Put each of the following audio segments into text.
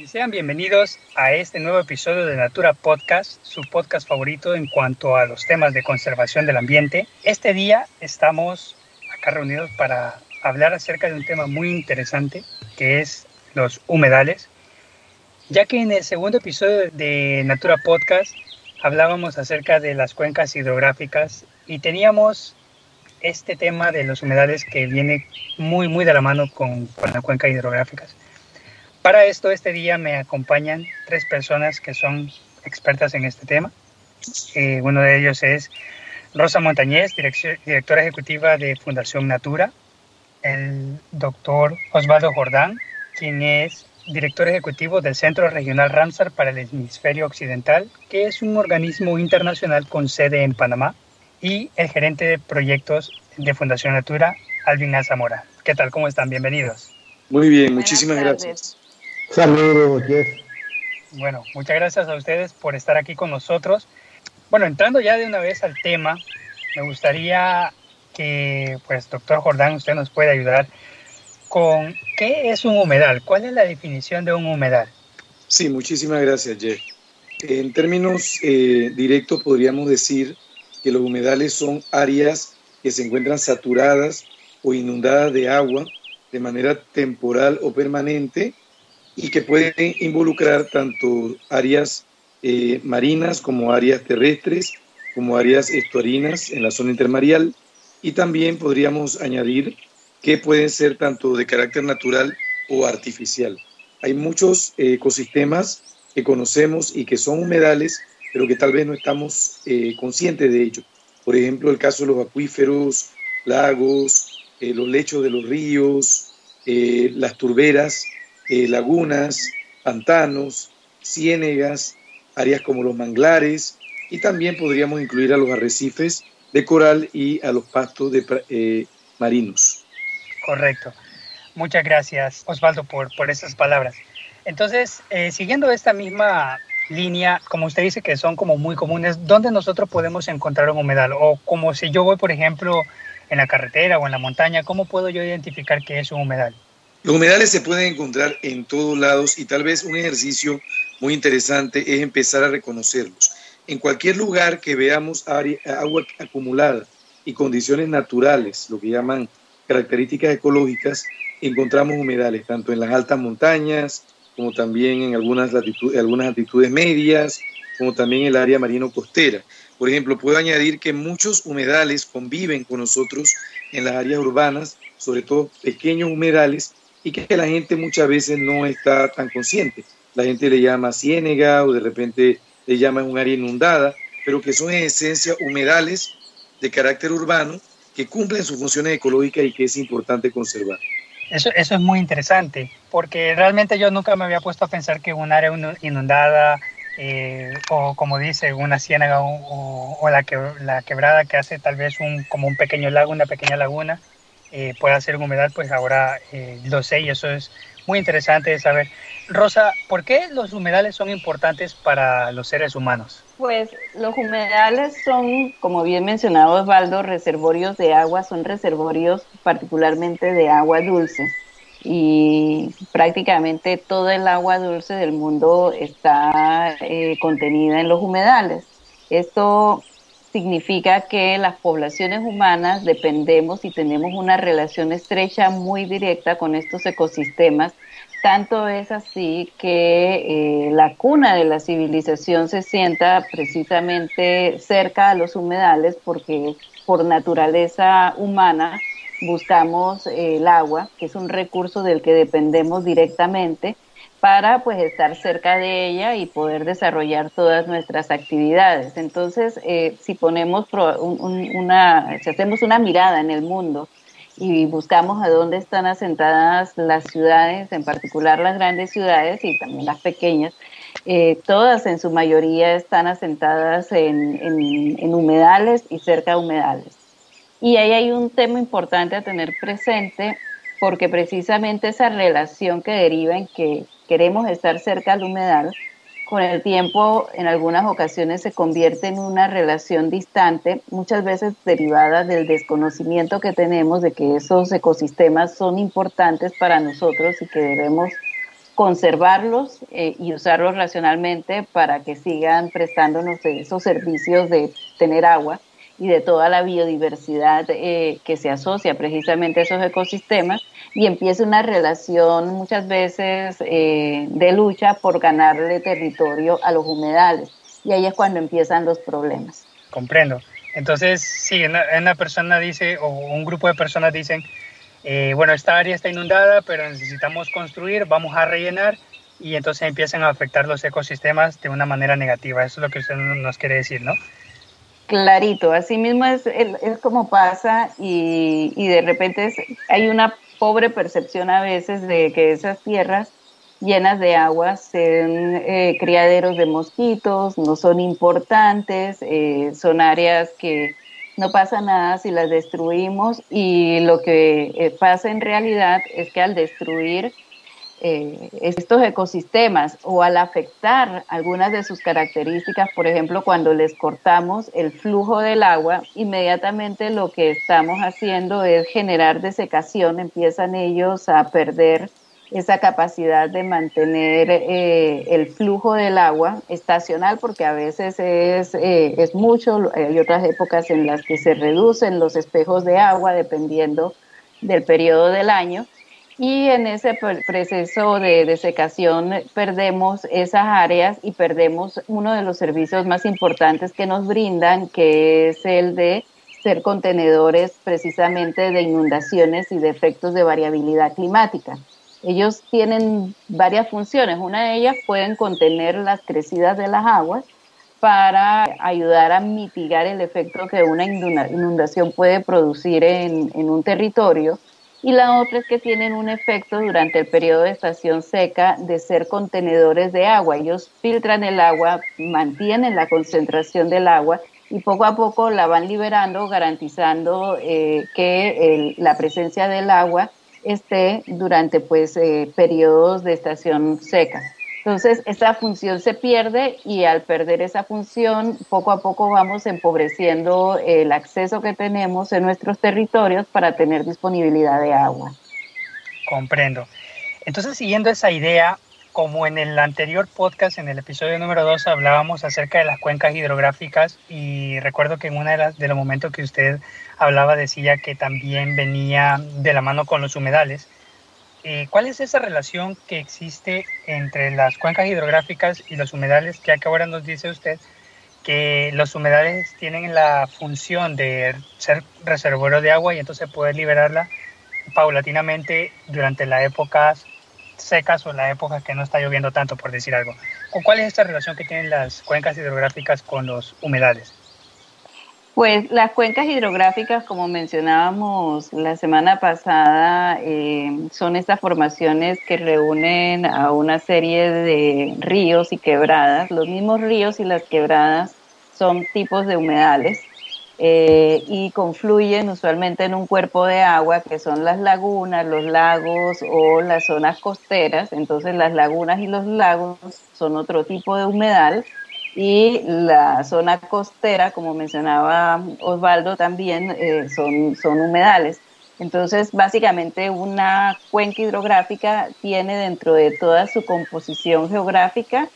Y sean bienvenidos a este nuevo episodio de Natura Podcast, su podcast favorito en cuanto a los temas de conservación del ambiente. Este día estamos acá reunidos para hablar acerca de un tema muy interesante que es los humedales, ya que en el segundo episodio de Natura Podcast hablábamos acerca de las cuencas hidrográficas y teníamos este tema de los humedales que viene muy muy de la mano con, con las cuencas hidrográficas. Para esto, este día me acompañan tres personas que son expertas en este tema. Eh, uno de ellos es Rosa Montañez, directora ejecutiva de Fundación Natura. El doctor Osvaldo Jordán, quien es director ejecutivo del Centro Regional Ramsar para el Hemisferio Occidental, que es un organismo internacional con sede en Panamá. Y el gerente de proyectos de Fundación Natura, Alvin Zamora. ¿Qué tal? ¿Cómo están? Bienvenidos. Muy bien, muchísimas gracias. Saludos, Jeff. Bueno, muchas gracias a ustedes por estar aquí con nosotros. Bueno, entrando ya de una vez al tema, me gustaría que, pues, doctor Jordán, usted nos pueda ayudar con qué es un humedal, cuál es la definición de un humedal. Sí, muchísimas gracias, Jeff. En términos eh, directos podríamos decir que los humedales son áreas que se encuentran saturadas o inundadas de agua de manera temporal o permanente y que pueden involucrar tanto áreas eh, marinas como áreas terrestres, como áreas estuarinas en la zona intermareal y también podríamos añadir que pueden ser tanto de carácter natural o artificial. Hay muchos eh, ecosistemas que conocemos y que son humedales, pero que tal vez no estamos eh, conscientes de ello. Por ejemplo, el caso de los acuíferos, lagos, los lechos de los ríos, las turberas, eh, lagunas, pantanos, ciénegas, áreas como los manglares y también podríamos incluir a los arrecifes de coral y a los pastos de, eh, marinos. Correcto. Muchas gracias, Osvaldo, por, por esas palabras. Entonces, eh, siguiendo esta misma línea, como usted dice que son como muy comunes, ¿dónde nosotros podemos encontrar un humedal? O como si yo voy, por ejemplo, en la carretera o en la montaña, ¿cómo puedo yo identificar que es un humedal? Los humedales se pueden encontrar en todos lados y tal vez un ejercicio muy interesante es empezar a reconocerlos. En cualquier lugar que veamos agua acumulada y condiciones naturales, lo que llaman características ecológicas, encontramos humedales, tanto en las altas montañas, como también en algunas, algunas altitudes medias, como también el área marino-costera. Por ejemplo, puedo añadir que muchos humedales conviven con nosotros en las áreas urbanas, sobre todo pequeños humedales y que la gente muchas veces no está tan consciente. La gente le llama ciénega o de repente le llama un área inundada, pero que son en esencia humedales de carácter urbano que cumplen sus funciones ecológicas y que es importante conservar. Eso, eso es muy interesante, porque realmente yo nunca me había puesto a pensar que un área inundada eh, o como dice una ciénaga o, o, la, que, la quebrada que hace tal vez un, como un pequeño lago, una pequeña laguna, eh, pueda ser un humedal, pues ahora eh, lo sé y eso es muy interesante saber. Rosa, ¿por qué los humedales son importantes para los seres humanos? Pues los humedales son, como bien mencionado Osvaldo, reservorios de agua, son reservorios particularmente de agua dulce y prácticamente todo el agua dulce del mundo está eh, contenida en los humedales. Esto significa que las poblaciones humanas dependemos y tenemos una relación estrecha muy directa con estos ecosistemas. Tanto es así que eh, la cuna de la civilización se sienta precisamente cerca a los humedales porque por naturaleza humana buscamos el agua, que es un recurso del que dependemos directamente para pues estar cerca de ella y poder desarrollar todas nuestras actividades. Entonces, eh, si ponemos una, hacemos una mirada en el mundo y buscamos a dónde están asentadas las ciudades, en particular las grandes ciudades y también las pequeñas, eh, todas en su mayoría están asentadas en, en humedales y cerca de humedales. Y ahí hay un tema importante a tener presente porque precisamente esa relación que deriva en que queremos estar cerca del humedal con el tiempo en algunas ocasiones se convierte en una relación distante, muchas veces derivada del desconocimiento que tenemos de que esos ecosistemas son importantes para nosotros y que debemos conservarlos eh, y usarlos racionalmente para que sigan prestándonos esos servicios de tener agua y de toda la biodiversidad eh, que se asocia precisamente a esos ecosistemas y empieza una relación muchas veces eh, de lucha por ganarle territorio a los humedales. Y ahí es cuando empiezan los problemas. Comprendo. Entonces, si una, persona dice, o un grupo de personas dicen, eh, bueno, esta área está inundada, pero necesitamos construir, vamos a rellenar, y entonces empiezan a afectar los ecosistemas de una manera negativa. Eso es lo que usted nos quiere decir, ¿no? Clarito, así mismo es, es como pasa y, y de repente hay una pobre percepción a veces de que esas tierras llenas de agua sean eh, criaderos de mosquitos, no son importantes, eh, son áreas que no pasa nada si las destruimos y lo que eh, pasa en realidad es que al destruir eh, estos ecosistemas o al afectar algunas de sus características, por ejemplo, cuando les cortamos el flujo del agua, inmediatamente lo que estamos haciendo es generar desecación, empiezan ellos a perder esa capacidad de mantener eh, el flujo del agua estacional, porque a veces es, eh, es mucho, hay otras épocas en las que se reducen los espejos de agua dependiendo del periodo del año y en ese proceso de desecación perdemos esas áreas y perdemos uno de los servicios más importantes que nos brindan, que es el de ser contenedores precisamente de inundaciones y de efectos de variabilidad climática. Ellos tienen varias funciones. Una de ellas pueden contener las crecidas de las aguas para ayudar a mitigar el efecto que una inundación puede producir en, en un territorio y la otra es que tienen un efecto durante el periodo de estación seca de ser contenedores de agua. Ellos filtran el agua, mantienen la concentración del agua y poco a poco la van liberando, garantizando eh, que la presencia del agua esté durante pues eh, periodos de estación seca. Entonces, esa función se pierde y al perder esa función, poco a poco vamos empobreciendo el acceso que tenemos en nuestros territorios para tener disponibilidad de agua. Comprendo. Entonces, siguiendo esa idea, como en el anterior podcast, en el episodio número 2, hablábamos acerca de las cuencas hidrográficas y recuerdo que en uno de, de los momentos que usted hablaba decía que también venía de la mano con los humedales. Eh, ¿cuál es esa relación que existe entre las cuencas hidrográficas y los humedales? Que ahora nos dice usted que los humedales tienen la función de ser reservorio de agua y entonces poder liberarla paulatinamente durante las épocas secas o las épocas que no está lloviendo tanto, por decir algo. ¿Cuál es esta relación que tienen las cuencas hidrográficas con los humedales? Pues las cuencas hidrográficas, como mencionábamos la semana pasada, eh, son estas formaciones que reúnen a una serie de ríos y quebradas. Los mismos ríos y las quebradas son tipos de humedales eh, y confluyen usualmente en un cuerpo de agua que son las lagunas, los lagos o las zonas costeras. Entonces las lagunas y los lagos son otro tipo de humedal y la zona costera, como mencionaba Osvaldo, también eh, son, son humedales. Entonces, básicamente una cuenca hidrográfica tiene dentro de toda su composición geográfica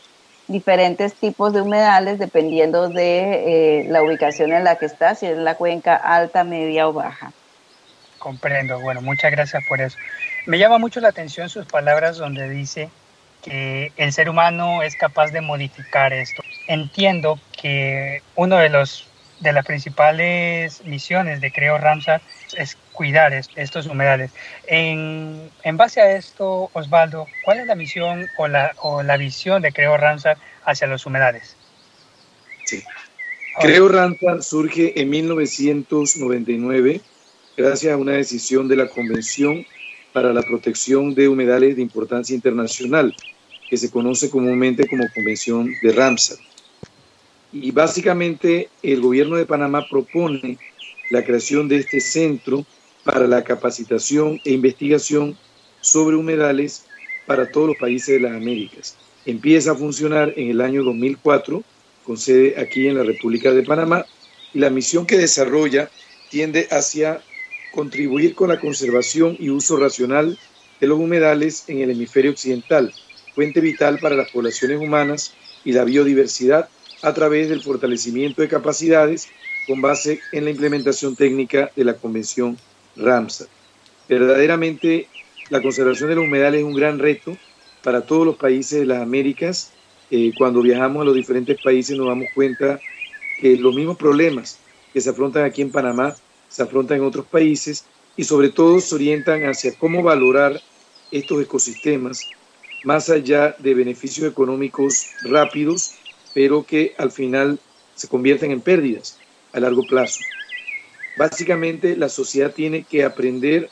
diferentes tipos de humedales dependiendo de eh, la ubicación en la que está, si es la cuenca alta, media o baja. Comprendo, bueno, muchas gracias por eso. Me llama mucho la atención sus palabras donde dice que el ser humano es capaz de modificar esto. Entiendo que uno de los de las principales misiones de Creo Ramsar es cuidar estos humedales. En, en, base a esto, Osvaldo, ¿cuál es la misión o la, o la visión de Creo Ramsar hacia los humedales? Sí. Creo Ramsar surge en 1999 gracias a una decisión de la Convención para la Protección de Humedales de Importancia Internacional, que se conoce comúnmente como Convención de Ramsar. Y básicamente el gobierno de Panamá propone la creación de este centro para la capacitación e investigación sobre humedales para todos los países de las Américas. empieza a funcionar en el año 2004 con sede aquí en la República de Panamá y la misión que desarrolla tiende hacia contribuir con la conservación y uso racional de los humedales en el hemisferio occidental, fuente vital para las poblaciones humanas y la biodiversidad a través del fortalecimiento de capacidades con base en la implementación técnica de la Convención Ramsar. Verdaderamente, la conservación de los humedales es un gran reto para todos los países de las Américas. Eh, cuando viajamos a los diferentes países nos damos cuenta que los mismos problemas que se afrontan aquí en Panamá se afrontan en otros países y sobre todo se orientan hacia cómo valorar estos ecosistemas más allá de beneficios económicos rápidos, pero que al final se convierten en pérdidas a largo plazo. Básicamente la sociedad tiene que aprender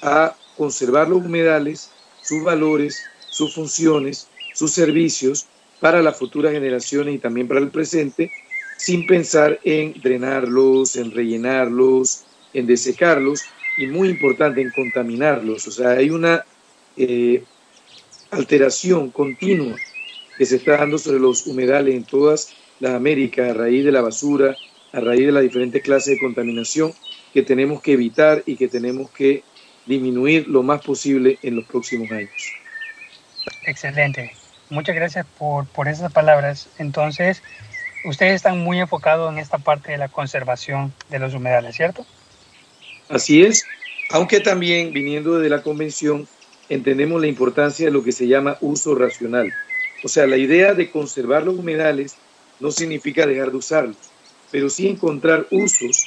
a conservar los humedales, sus valores, sus funciones, sus servicios para las futuras generaciones y también para el presente, sin pensar en drenarlos, en rellenarlos, en desecarlos y muy importante en contaminarlos. O sea, hay una eh, alteración continua que se está dando sobre los humedales en todas las Américas a raíz de la basura, a raíz de las diferentes clases de contaminación que tenemos que evitar y que tenemos que disminuir lo más posible en los próximos años. Excelente. Muchas gracias por, por esas palabras. Entonces, ustedes están muy enfocados en esta parte de la conservación de los humedales, ¿cierto? Así es, aunque también viniendo de la convención entendemos la importancia de lo que se llama uso racional. O sea, la idea de conservar los humedales no significa dejar de usarlos, pero sí encontrar usos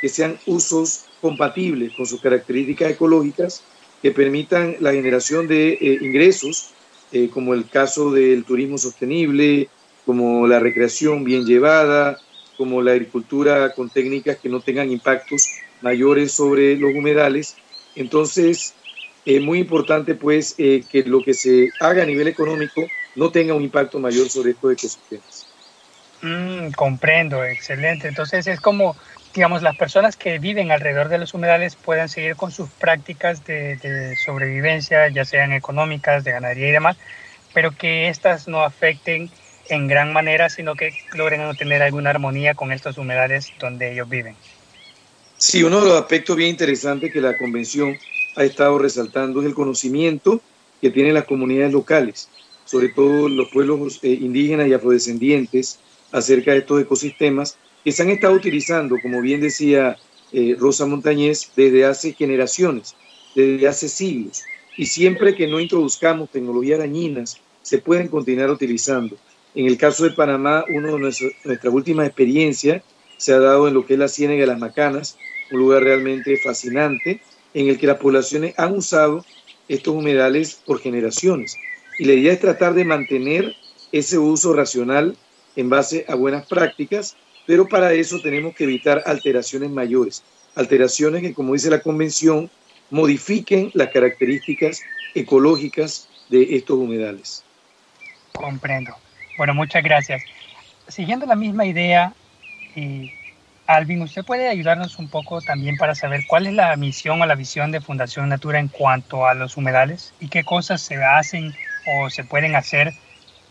que sean usos compatibles con sus características ecológicas, que permitan la generación de eh, ingresos, eh, como el caso del turismo sostenible, como la recreación bien llevada, como la agricultura con técnicas que no tengan impactos mayores sobre los humedales. Entonces, es muy importante pues eh, que lo que se haga a nivel económico no tenga un impacto mayor sobre estos ecosistemas. Mm, comprendo, excelente. Entonces es como, digamos, las personas que viven alrededor de los humedales puedan seguir con sus prácticas de, de sobrevivencia, ya sean económicas, de ganadería y demás, pero que éstas no afecten en gran manera, sino que logren obtener alguna armonía con estos humedales donde ellos viven. Sí, uno de los aspectos bien interesantes que la convención ha estado resaltando es el conocimiento que tienen las comunidades locales, sobre todo los pueblos eh, indígenas y afrodescendientes, acerca de estos ecosistemas que se han estado utilizando, como bien decía eh, Rosa Montañez, desde hace generaciones, desde hace siglos. Y siempre que no introduzcamos tecnologías dañinas, se pueden continuar utilizando. En el caso de Panamá, una de nuestras últimas experiencias se ha dado en lo que es la Ciénaga de las Macanas, un lugar realmente fascinante, en el que las poblaciones han usado estos humedales por generaciones. Y la idea es tratar de mantener ese uso racional en base a buenas prácticas, pero para eso tenemos que evitar alteraciones mayores, alteraciones que, como dice la Convención, modifiquen las características ecológicas de estos humedales. Comprendo. Bueno, muchas gracias. Siguiendo la misma idea, y Alvin, ¿usted puede ayudarnos un poco también para saber cuál es la misión o la visión de Fundación Natura en cuanto a los humedales y qué cosas se hacen o se pueden hacer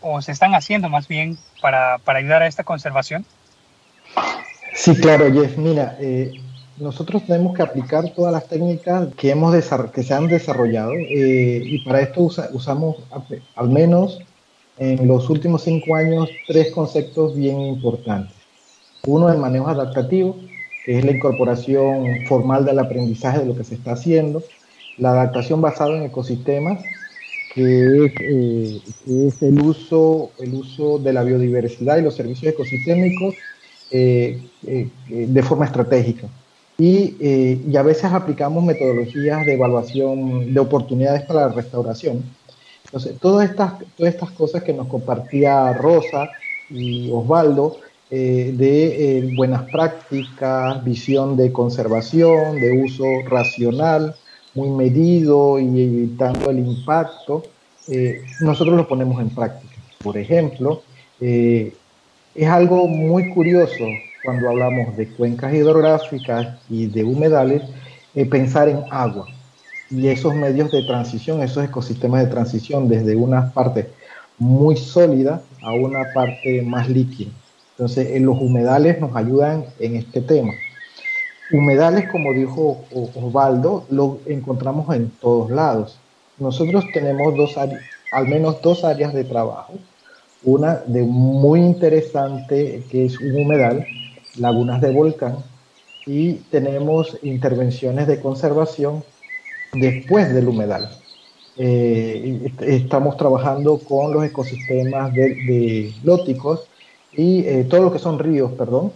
o se están haciendo más bien para, para ayudar a esta conservación? Sí, claro, Jeff. Mira, eh, nosotros tenemos que aplicar todas las técnicas que, hemos que se han desarrollado eh, y para esto usamos al menos en los últimos cinco años tres conceptos bien importantes. Uno, el manejo adaptativo, que es la incorporación formal del aprendizaje de lo que se está haciendo. La adaptación basada en ecosistemas, que es, eh, el, uso, el uso de la biodiversidad y los servicios ecosistémicos eh, eh, de forma estratégica. Y, y, a veces aplicamos metodologías de evaluación de oportunidades para la restauración. Entonces, todas estas, todas estas cosas que nos compartía Rosa y Osvaldo eh, de eh, buenas prácticas, visión de conservación, de uso racional, muy medido y evitando el impacto, eh, nosotros lo ponemos en práctica. Por ejemplo, es algo muy curioso cuando hablamos de cuencas hidrográficas y de humedales, pensar en agua y esos medios de transición, esos ecosistemas de transición desde unas partes muy sólida a una parte más líquida. Entonces, en los humedales nos ayudan en este tema. Humedales, como dijo Osvaldo, lo encontramos en todos lados. Nosotros tenemos dos al menos dos áreas de trabajo. Una de muy interesante, que es un humedal, lagunas de volcán, y tenemos intervenciones de conservación después del humedal. Eh, estamos trabajando con los ecosistemas de, lóticos y eh, todo lo que son ríos, perdón,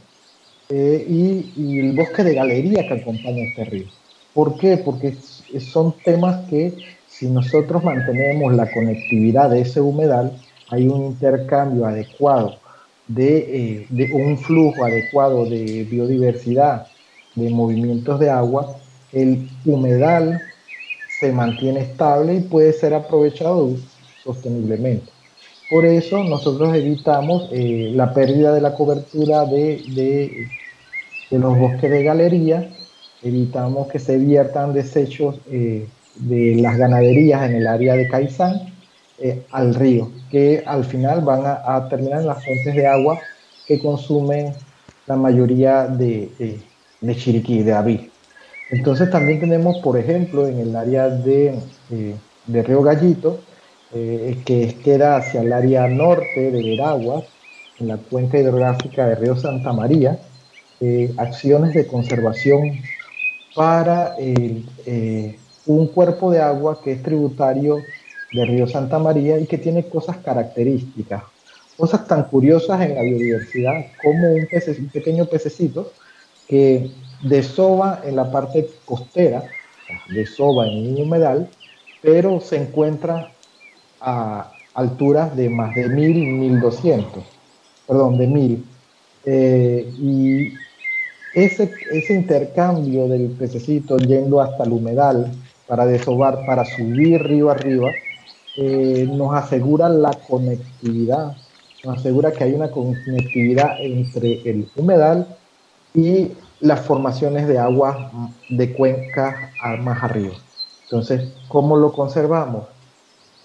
eh, y, el bosque de galería que acompaña este río. ¿Por qué? Porque son temas que si nosotros mantenemos la conectividad de ese humedal, hay un intercambio adecuado de, de un flujo adecuado de biodiversidad, de movimientos de agua, el humedal se mantiene estable y puede ser aprovechado sosteniblemente. Por eso nosotros evitamos eh, la pérdida de la cobertura de, los bosques de galería, evitamos que se viertan desechos eh, de las ganaderías en el área de Caizán eh, al río, que al final van a, terminar en las fuentes de agua que consumen la mayoría de, de Chiriquí, de Abil. Entonces también tenemos, por ejemplo, en el área de, Río Gallito, eh, que queda hacia el área norte de Veraguas, en la cuenca hidrográfica de Río Santa María, eh, acciones de conservación para un cuerpo de agua que es tributario de Río Santa María y que tiene cosas características, cosas tan curiosas en la biodiversidad como un, un pequeño pececito que desova en la parte costera, desova en un humedal, pero se encuentra a alturas de más de 1000, 1200, perdón, de 1000. Eh, y ese, ese intercambio del pececito yendo hasta el humedal para desovar, para subir río arriba, eh, nos asegura la conectividad, nos asegura que hay una conectividad entre el humedal y las formaciones de agua de cuenca más arriba. Entonces, ¿cómo lo conservamos?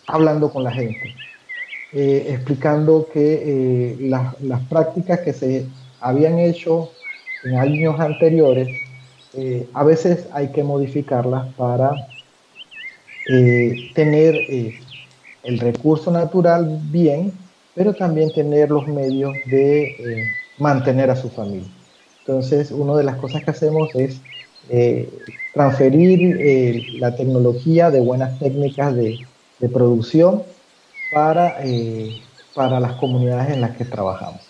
Hablando con la gente, eh, explicando que eh, las, prácticas que se habían hecho en años anteriores, eh, a veces hay que modificarlas para tener el recurso natural bien, pero también tener los medios de mantener a su familia. Entonces, una de las cosas que hacemos es transferir la tecnología de buenas técnicas de, producción para, eh, para las comunidades en las que trabajamos.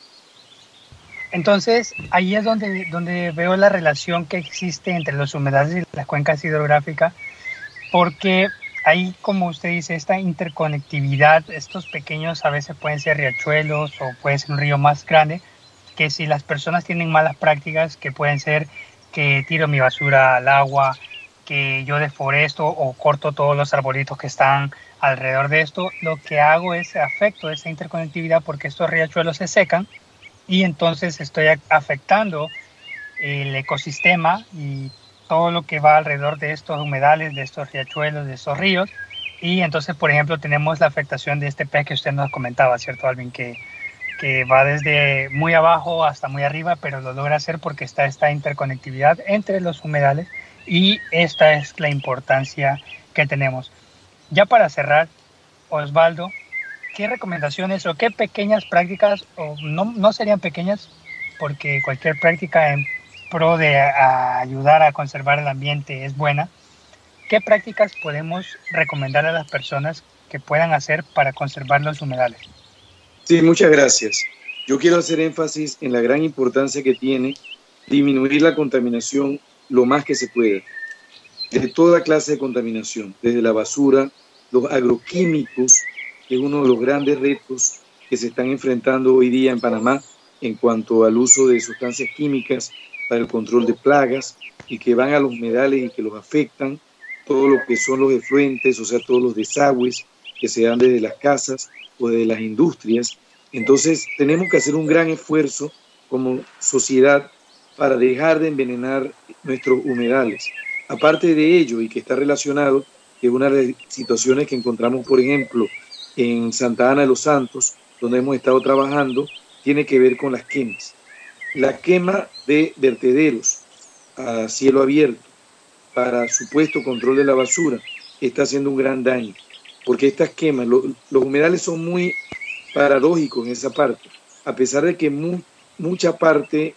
Entonces, ahí es donde, donde veo la relación que existe entre los humedales y las cuencas hidrográficas, porque ahí, como usted dice, esta interconectividad, estos pequeños a veces pueden ser riachuelos o puede ser un río más grande, que si las personas tienen malas prácticas, que pueden ser que tiro mi basura al agua, que yo deforesto o corto todos los arbolitos que están alrededor de esto, lo que hago es afecto esa interconectividad porque estos riachuelos se secan y entonces estoy afectando el ecosistema y todo lo que va alrededor de estos humedales, de estos riachuelos, de estos ríos. Y entonces, por ejemplo, tenemos la afectación de este pez que usted nos comentaba, ¿cierto, Alvin? Que que va desde muy abajo hasta muy arriba, pero lo logra hacer porque está esta interconectividad entre los humedales y esta es la importancia que tenemos. Ya para cerrar, Osvaldo, ¿qué recomendaciones o qué pequeñas prácticas, o no, no serían pequeñas, porque cualquier práctica en pro de ayudar a conservar el ambiente es buena, ¿qué prácticas podemos recomendar a las personas que puedan hacer para conservar los humedales? Sí, muchas gracias. Yo quiero hacer énfasis en la gran importancia que tiene disminuir la contaminación lo más que se pueda, de toda clase de contaminación, desde la basura, los agroquímicos, que es uno de los grandes retos que se están enfrentando hoy día en Panamá en cuanto al uso de sustancias químicas para el control de plagas y que van a los humedales y que los afectan, todo lo que son los efluentes, o sea, todos los desagües que se dan desde las casas o de las industrias. Entonces tenemos que hacer un gran esfuerzo como sociedad para dejar de envenenar nuestros humedales. Aparte de ello, y que está relacionado, que una de las situaciones que encontramos, por ejemplo, en Santa Ana de los Santos, donde hemos estado trabajando, tiene que ver con las quemas. La quema de vertederos a cielo abierto para supuesto control de la basura está haciendo un gran daño, porque estas quemas, los humedales son muy paradójicos en esa parte, a pesar de que mucha parte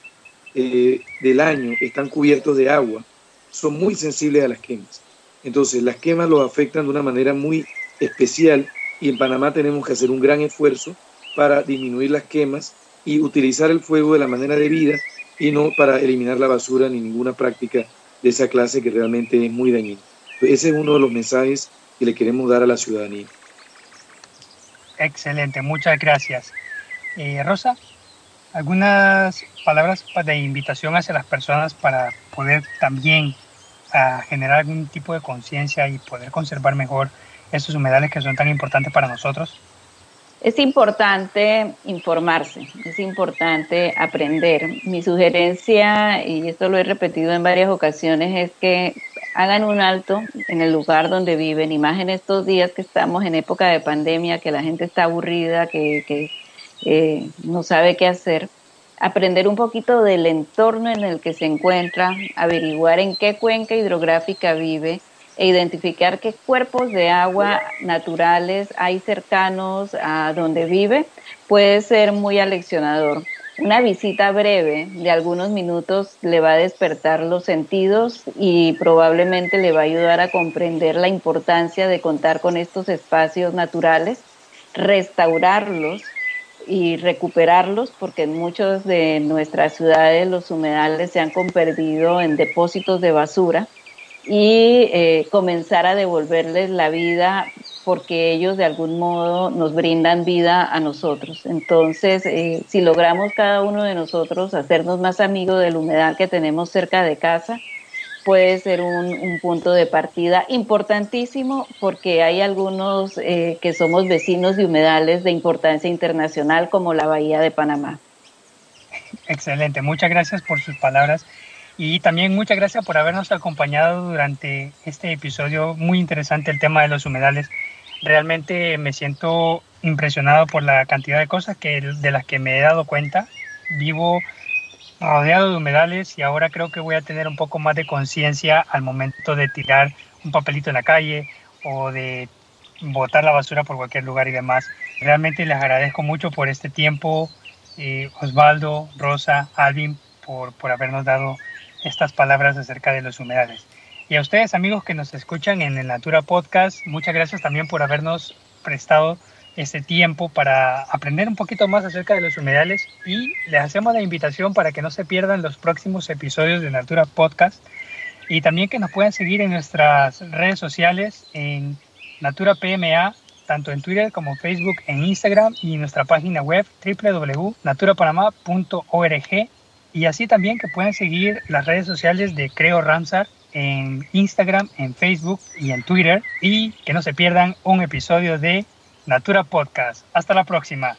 eh, del año están cubiertos de agua, son muy sensibles a las quemas. Entonces, las quemas los afectan de una manera muy especial y en Panamá tenemos que hacer un gran esfuerzo para disminuir las quemas y utilizar el fuego de la manera de vida y no para eliminar la basura ni ninguna práctica de esa clase que realmente es muy dañina. Ese es uno de los mensajes que le queremos dar a la ciudadanía. Excelente, muchas gracias. Eh, Rosa, algunas palabras de invitación hacia las personas para poder también ah, generar algún tipo de conciencia y poder conservar mejor estos humedales que son tan importantes para nosotros. Es importante informarse, es importante aprender. Mi sugerencia, y esto lo he repetido en varias ocasiones, es que hagan un alto en el lugar donde viven, y más en estos días que estamos en época de pandemia, que la gente está aburrida, que, eh, no sabe qué hacer. Aprender un poquito del entorno en el que se encuentra, averiguar en qué cuenca hidrográfica vive, e identificar qué cuerpos de agua naturales hay cercanos a donde vive puede ser muy aleccionador. Una visita breve de algunos minutos le va a despertar los sentidos y probablemente le va a ayudar a comprender la importancia de contar con estos espacios naturales, restaurarlos y recuperarlos porque en muchas de nuestras ciudades los humedales se han convertido en depósitos de basura y eh, comenzar a devolverles la vida porque ellos de algún modo nos brindan vida a nosotros. Entonces, eh, si logramos cada uno de nosotros hacernos más amigos del humedal que tenemos cerca de casa, puede ser un, punto de partida importantísimo porque hay algunos eh, que somos vecinos de humedales de importancia internacional como la Bahía de Panamá. Excelente, muchas gracias por sus palabras y también muchas gracias por habernos acompañado durante este episodio muy interesante, el tema de los humedales. Realmente me siento impresionado por la cantidad de cosas que, de las que me he dado cuenta. Vivo rodeado de humedales y ahora creo que voy a tener un poco más de conciencia al momento de tirar un papelito en la calle o de botar la basura por cualquier lugar y demás. Realmente les agradezco mucho por este tiempo, eh, Osvaldo, Rosa, Alvin, por, por habernos dado estas palabras acerca de los humedales. Y a ustedes amigos que nos escuchan en el Natura Podcast, muchas gracias también por habernos prestado este tiempo para aprender un poquito más acerca de los humedales y les hacemos la invitación para que no se pierdan los próximos episodios de Natura Podcast. Y también que nos puedan seguir en nuestras redes sociales en Natura PMA, tanto en Twitter como Facebook, en Instagram y en nuestra página web www.naturapanamá.org y así también que pueden seguir las redes sociales de Creo Ramsar en Instagram, en Facebook y en Twitter. Y que no se pierdan un episodio de Natura Podcast. Hasta la próxima.